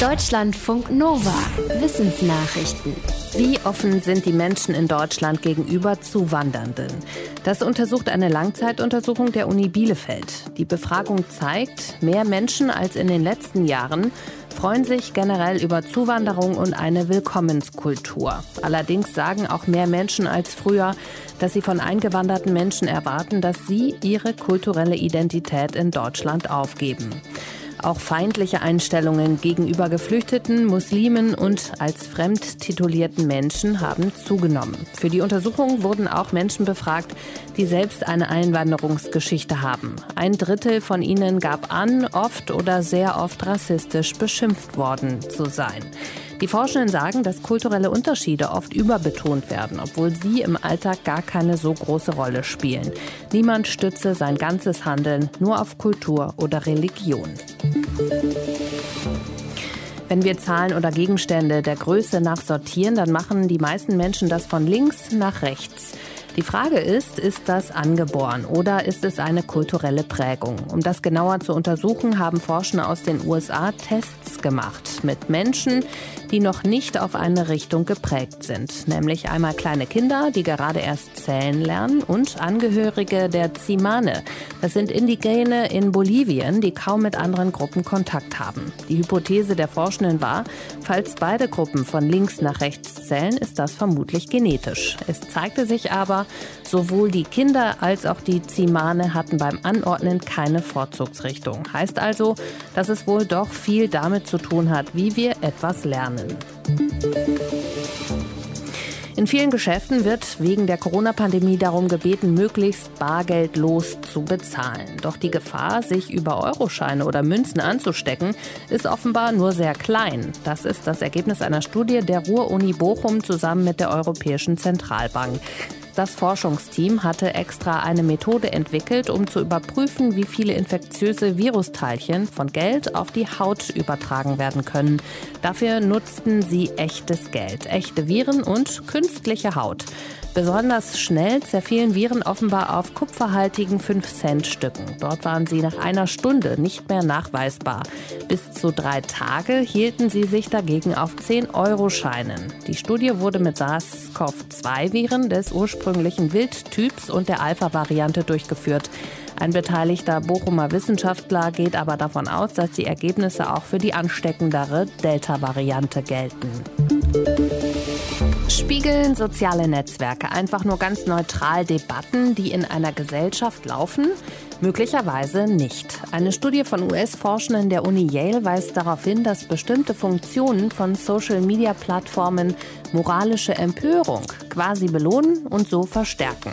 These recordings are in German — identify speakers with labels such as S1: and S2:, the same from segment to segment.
S1: Deutschlandfunk Nova. Wissensnachrichten.
S2: Wie offen sind die Menschen in Deutschland gegenüber Zuwandernden? Das untersucht eine Langzeituntersuchung der Uni Bielefeld. Die Befragung zeigt, mehr Menschen als in den letzten Jahren freuen sich generell über Zuwanderung und eine Willkommenskultur. Allerdings sagen auch mehr Menschen als früher, dass sie von eingewanderten Menschen erwarten, dass sie ihre kulturelle Identität in Deutschland aufgeben. Auch feindliche Einstellungen gegenüber Geflüchteten, Muslimen und als fremd titulierten Menschen haben zugenommen. Für die Untersuchung wurden auch Menschen befragt, die selbst eine Einwanderungsgeschichte haben. Ein Drittel von ihnen gab an, oft oder sehr oft rassistisch beschimpft worden zu sein. Die Forschenden sagen, dass kulturelle Unterschiede oft überbetont werden, obwohl sie im Alltag gar keine so große Rolle spielen. Niemand stütze sein ganzes Handeln nur auf Kultur oder Religion. Wenn wir Zahlen oder Gegenstände der Größe nach sortieren, dann machen die meisten Menschen das von links nach rechts. Die Frage ist, ist das angeboren oder ist es eine kulturelle Prägung? Um das genauer zu untersuchen, haben Forscher aus den USA Tests gemacht mit Menschen, die noch nicht auf eine Richtung geprägt sind. Nämlich einmal kleine Kinder, die gerade erst zählen lernen und Angehörige der Zimane. Das sind Indigene in Bolivien, die kaum mit anderen Gruppen Kontakt haben. Die Hypothese der Forschenden war, falls beide Gruppen von links nach rechts zählen, ist das vermutlich genetisch. Es zeigte sich aber, Sowohl die Kinder als auch die Zimane hatten beim Anordnen keine Vorzugsrichtung. Heißt also, dass es wohl doch viel damit zu tun hat, wie wir etwas lernen. In vielen Geschäften wird wegen der Corona-Pandemie darum gebeten, möglichst bargeldlos zu bezahlen. Doch die Gefahr, sich über Euroscheine oder Münzen anzustecken, ist offenbar nur sehr klein. Das ist das Ergebnis einer Studie der Ruhr-Uni Bochum zusammen mit der Europäischen Zentralbank. Das Forschungsteam hatte extra eine Methode entwickelt, um zu überprüfen, wie viele infektiöse Virusteilchen von Geld auf die Haut übertragen werden können. Dafür nutzten sie echtes Geld, echte Viren und künstliche Haut. Besonders schnell zerfielen Viren offenbar auf kupferhaltigen 5-Cent-Stücken. Dort waren sie nach einer Stunde nicht mehr nachweisbar. Bis zu drei Tage hielten sie sich dagegen auf 10-Euro-Scheinen. Die Studie wurde mit SARS-CoV-2-Viren des ursprünglichen Wildtyps und der Alpha-Variante durchgeführt. Ein beteiligter Bochumer Wissenschaftler geht aber davon aus, dass die Ergebnisse auch für die ansteckendere Delta-Variante gelten. Spiegeln soziale Netzwerke einfach nur ganz neutral Debatten, die in einer Gesellschaft laufen? Möglicherweise nicht. Eine Studie von US-Forschenden der Uni Yale weist darauf hin, dass bestimmte Funktionen von Social-Media-Plattformen moralische Empörung quasi belohnen und so verstärken.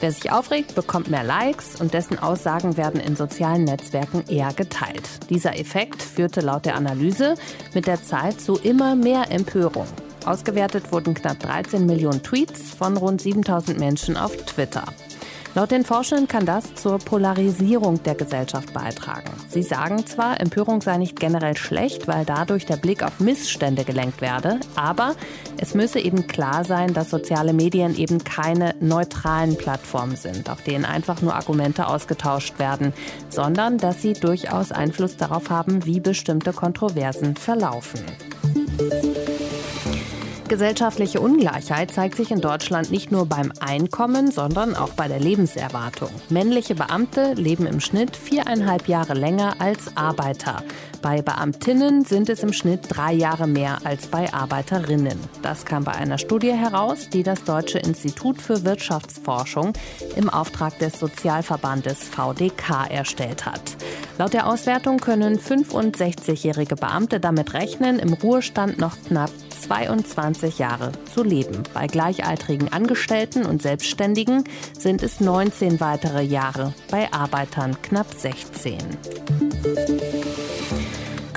S2: Wer sich aufregt, bekommt mehr Likes und dessen Aussagen werden in sozialen Netzwerken eher geteilt. Dieser Effekt führte laut der Analyse mit der Zeit zu immer mehr Empörung. Ausgewertet wurden knapp 13 Millionen Tweets von rund 7000 Menschen auf Twitter. Laut den Forschern kann das zur Polarisierung der Gesellschaft beitragen. Sie sagen zwar, Empörung sei nicht generell schlecht, weil dadurch der Blick auf Missstände gelenkt werde, aber es müsse eben klar sein, dass soziale Medien eben keine neutralen Plattformen sind, auf denen einfach nur Argumente ausgetauscht werden, sondern dass sie durchaus Einfluss darauf haben, wie bestimmte Kontroversen verlaufen. Gesellschaftliche Ungleichheit zeigt sich in Deutschland nicht nur beim Einkommen, sondern auch bei der Lebenserwartung. Männliche Beamte leben im Schnitt viereinhalb Jahre länger als Arbeiter. Bei Beamtinnen sind es im Schnitt drei Jahre mehr als bei Arbeiterinnen. Das kam bei einer Studie heraus, die das Deutsche Institut für Wirtschaftsforschung im Auftrag des Sozialverbandes VDK erstellt hat. Laut der Auswertung können 65-jährige Beamte damit rechnen, im Ruhestand noch knapp 22 Jahre zu leben. Bei gleichaltrigen Angestellten und Selbstständigen sind es 19 weitere Jahre, bei Arbeitern knapp 16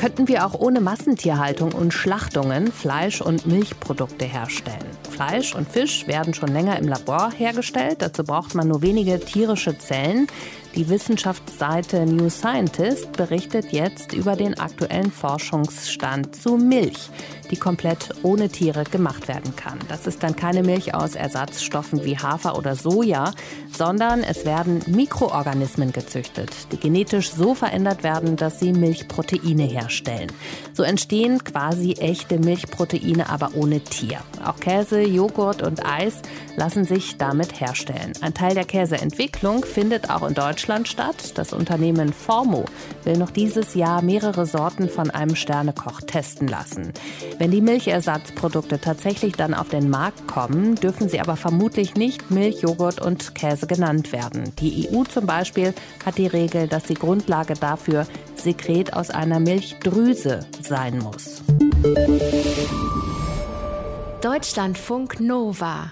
S2: könnten wir auch ohne Massentierhaltung und Schlachtungen Fleisch- und Milchprodukte herstellen. Fleisch und Fisch werden schon länger im Labor hergestellt. Dazu braucht man nur wenige tierische Zellen. Die Wissenschaftsseite New Scientist berichtet jetzt über den aktuellen Forschungsstand zu Milch, die komplett ohne Tiere gemacht werden kann. Das ist dann keine Milch aus Ersatzstoffen wie Hafer oder Soja, sondern es werden Mikroorganismen gezüchtet, die genetisch so verändert werden, dass sie Milchproteine herstellen. So entstehen quasi echte Milchproteine, aber ohne Tier. Auch Käse, Joghurt und Eis lassen sich damit herstellen. Ein Teil der Käseentwicklung findet auch in Deutschland statt. Das Unternehmen Formo will noch dieses Jahr mehrere Sorten von einem Sternekoch testen lassen. Wenn die Milchersatzprodukte tatsächlich dann auf den Markt kommen, dürfen sie aber vermutlich nicht Milch, Joghurt und Käse genannt werden. Die EU zum Beispiel hat die Regel, dass die Grundlage dafür Sekret aus einer Milchdrüse sein muss.
S1: Deutschlandfunk Nova